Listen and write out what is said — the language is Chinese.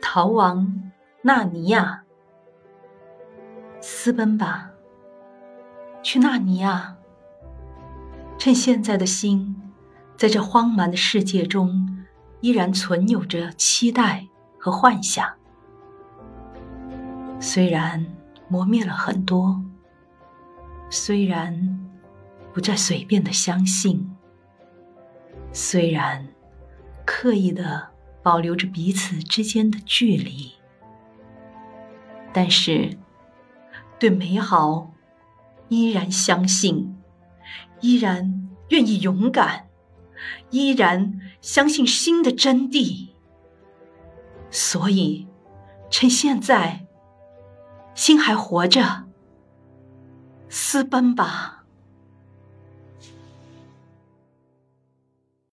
逃亡纳尼亚，私奔吧，去纳尼亚。趁现在的心，在这荒蛮的世界中，依然存有着期待和幻想。虽然磨灭了很多，虽然不再随便的相信，虽然刻意的。保留着彼此之间的距离，但是对美好依然相信，依然愿意勇敢，依然相信心的真谛。所以，趁现在心还活着，私奔吧。